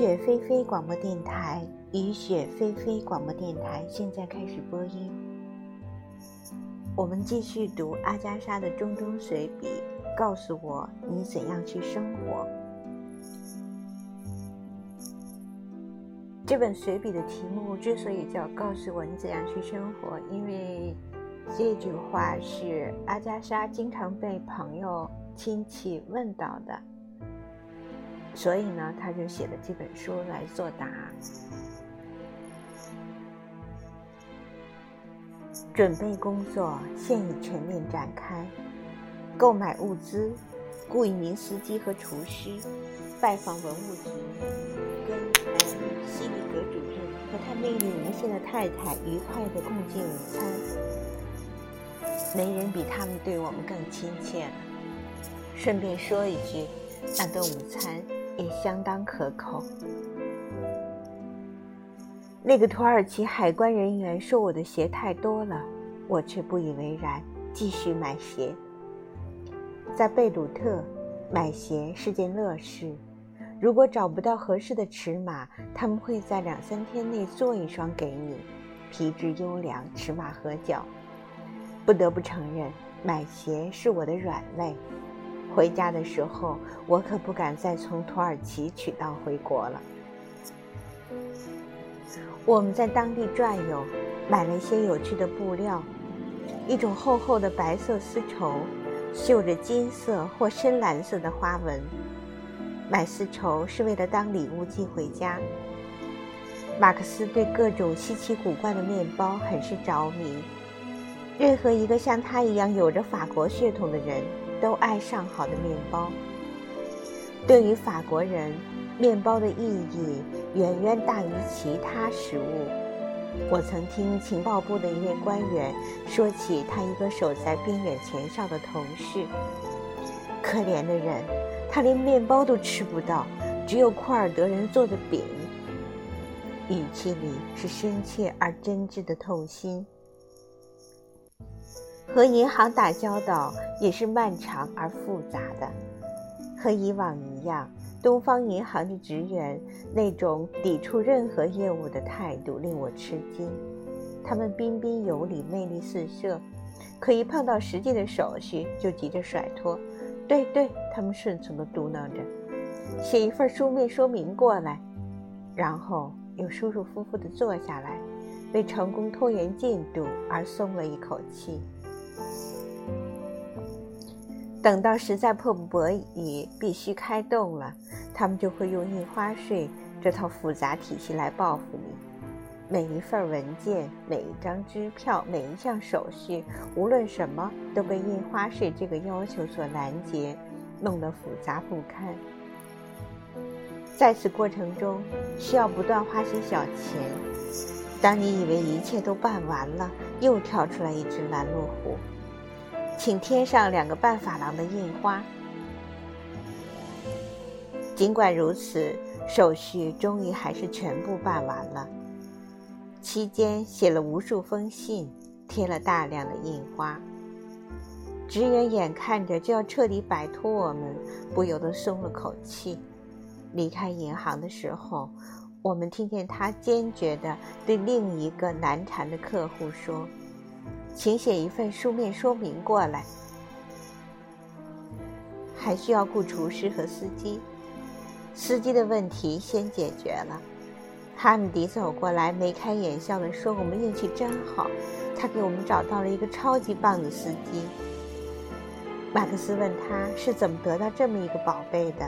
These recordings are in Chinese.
雪霏霏广播电台，雨雪霏霏广播电台现在开始播音。我们继续读阿加莎的中东随笔，告诉我你怎样去生活。这本随笔的题目之所以叫“告诉我你怎样去生活”，因为这句话是阿加莎经常被朋友、亲戚问到的。所以呢，他就写了这本书来作答。准备工作现已全面展开，购买物资，雇一名司机和厨师，拜访文物局，跟西里格主任和他魅力无限的太太愉快的共进午餐。没人比他们对我们更亲切了。顺便说一句，那顿午餐。也相当可口。那个土耳其海关人员说我的鞋太多了，我却不以为然，继续买鞋。在贝鲁特，买鞋是件乐事。如果找不到合适的尺码，他们会在两三天内做一双给你，皮质优良，尺码合脚。不得不承认，买鞋是我的软肋。回家的时候，我可不敢再从土耳其取道回国了。我们在当地转悠，买了一些有趣的布料，一种厚厚的白色丝绸，绣着金色或深蓝色的花纹。买丝绸是为了当礼物寄回家。马克思对各种稀奇古怪的面包很是着迷，任何一个像他一样有着法国血统的人。都爱上好的面包。对于法国人，面包的意义远远大于其他食物。我曾听情报部的一位官员说起他一个守在边远前哨的同事，可怜的人，他连面包都吃不到，只有库尔德人做的饼。语气里是深切而真挚的痛心。和银行打交道也是漫长而复杂的。和以往一样，东方银行的职员那种抵触任何业务的态度令我吃惊。他们彬彬有礼，魅力四射，可一碰到实际的手续就急着甩脱。对对，他们顺从地嘟囔着：“写一份书面说明过来。”然后又舒舒服服地坐下来，为成功拖延进度而松了一口气。等到实在迫不得已必须开动了，他们就会用印花税这套复杂体系来报复你。每一份文件、每一张支票、每一项手续，无论什么都被印花税这个要求所拦截，弄得复杂不堪。在此过程中，需要不断花些小钱。当你以为一切都办完了，又跳出来一只拦路虎。请添上两个半法郎的印花。尽管如此，手续终于还是全部办完了。期间写了无数封信，贴了大量的印花。职员眼看着就要彻底摆脱我们，不由得松了口气。离开银行的时候，我们听见他坚决地对另一个难缠的客户说。请写一份书面说明过来。还需要雇厨师和司机，司机的问题先解决了。哈姆迪走过来，眉开眼笑地说：“我们运气真好，他给我们找到了一个超级棒的司机。”马克思问他是怎么得到这么一个宝贝的。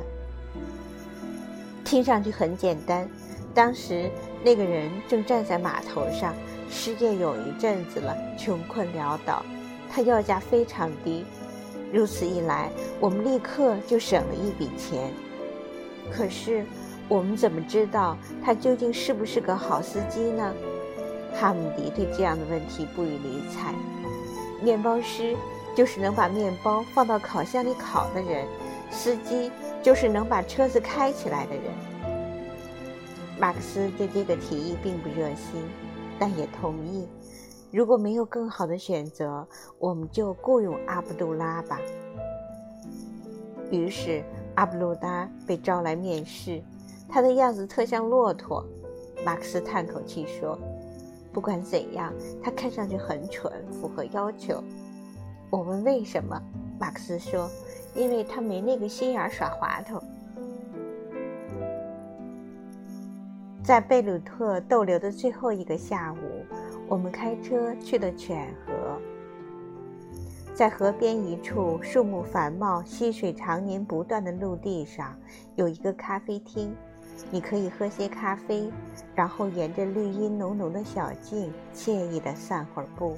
听上去很简单，当时那个人正站在码头上。失业有一阵子了，穷困潦倒，他要价非常低，如此一来，我们立刻就省了一笔钱。可是，我们怎么知道他究竟是不是个好司机呢？哈姆迪对这样的问题不予理睬。面包师就是能把面包放到烤箱里烤的人，司机就是能把车子开起来的人。马克思对这个提议并不热心。但也同意，如果没有更好的选择，我们就雇佣阿卜杜拉吧。于是，阿卜杜拉被招来面试。他的样子特像骆驼。马克思叹口气说：“不管怎样，他看上去很蠢，符合要求。”我问为什么，马克思说：“因为他没那个心眼耍滑头。”在贝鲁特逗留的最后一个下午，我们开车去了犬河。在河边一处树木繁茂、溪水常年不断的陆地上，有一个咖啡厅。你可以喝些咖啡，然后沿着绿荫浓浓的小径惬意地散会儿步。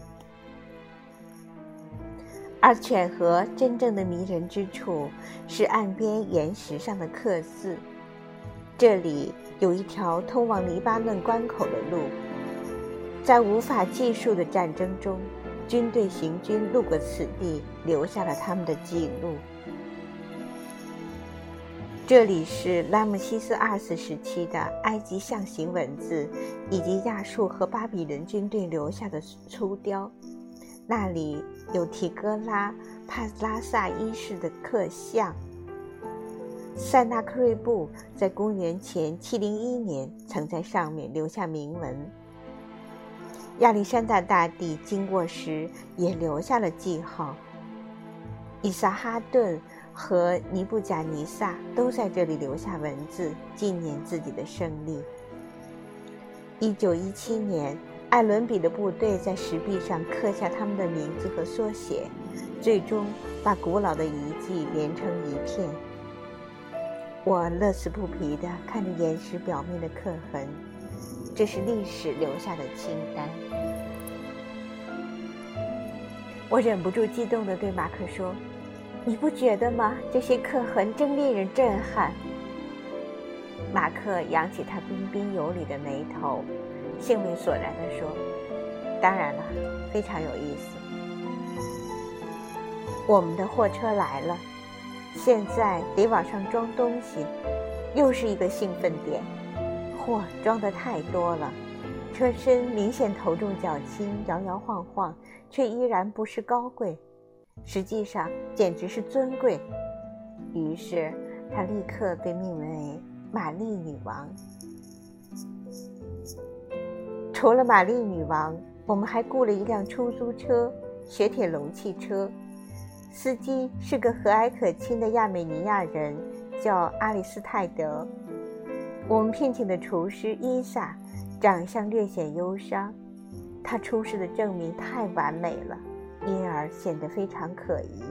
而犬河真正的迷人之处是岸边岩石上的刻字。这里有一条通往黎巴嫩关口的路，在无法计数的战争中，军队行军路过此地，留下了他们的记录。这里是拉姆西斯二世时期的埃及象形文字，以及亚述和巴比伦军队留下的粗雕。那里有提戈拉帕拉萨一世的刻像。塞纳克瑞布在公元前701年曾在上面留下铭文。亚历山大大帝经过时也留下了记号。伊萨哈顿。和尼布贾尼撒都在这里留下文字，纪念自己的胜利。一九一七年，艾伦比的部队在石壁上刻下他们的名字和缩写，最终把古老的遗迹连成一片。我乐此不疲地看着岩石表面的刻痕，这是历史留下的清单。我忍不住激动地对马克说。你不觉得吗？这些刻痕真令人震撼。马克扬起他彬彬有礼的眉头，兴味索然地说：“当然了，非常有意思。”我们的货车来了，现在得往上装东西，又是一个兴奋点。货装的太多了，车身明显头重脚轻，摇摇晃晃，却依然不失高贵。实际上简直是尊贵，于是她立刻被命名为玛丽女王。除了玛丽女王，我们还雇了一辆出租车——雪铁龙汽车，司机是个和蔼可亲的亚美尼亚人，叫阿里斯泰德。我们聘请的厨师伊萨，长相略显忧伤，他出示的证明太完美了。因而显得非常可疑。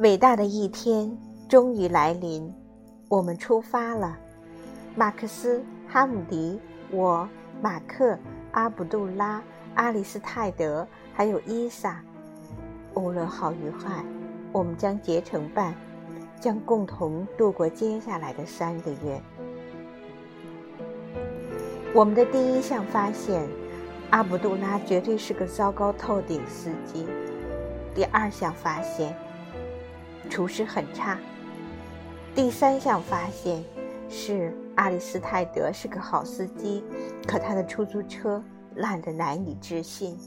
伟大的一天终于来临，我们出发了。马克思、哈姆迪、我、马克、阿卜杜拉、阿里斯泰德，还有伊萨，无论好与坏，我们将结成伴，将共同度过接下来的三个月。我们的第一项发现。阿卜杜拉绝对是个糟糕透顶司机。第二项发现，厨师很差。第三项发现是阿里斯泰德是个好司机，可他的出租车烂得难以置信。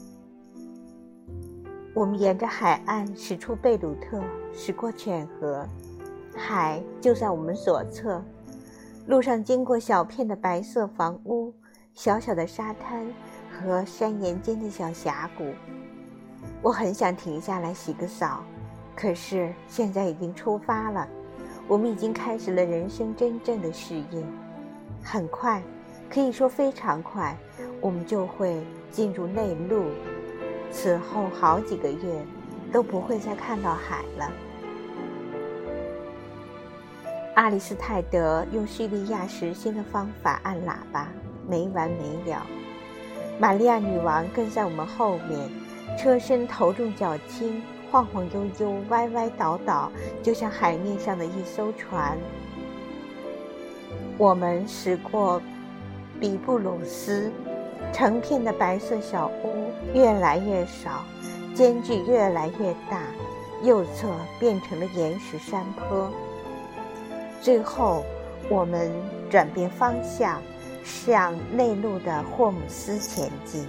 我们沿着海岸驶出贝鲁特，驶过犬河，海就在我们左侧。路上经过小片的白色房屋，小小的沙滩。和山岩间的小峡谷，我很想停下来洗个澡，可是现在已经出发了。我们已经开始了人生真正的事业，很快，可以说非常快，我们就会进入内陆。此后好几个月都不会再看到海了。阿里斯泰德用叙利亚时兴的方法按喇叭，没完没了。玛利亚女王跟在我们后面，车身头重脚轻，晃晃悠悠，歪歪倒倒，就像海面上的一艘船。我们驶过比布鲁斯，成片的白色小屋越来越少，间距越来越大，右侧变成了岩石山坡。最后，我们转变方向。向内陆的霍姆斯前进。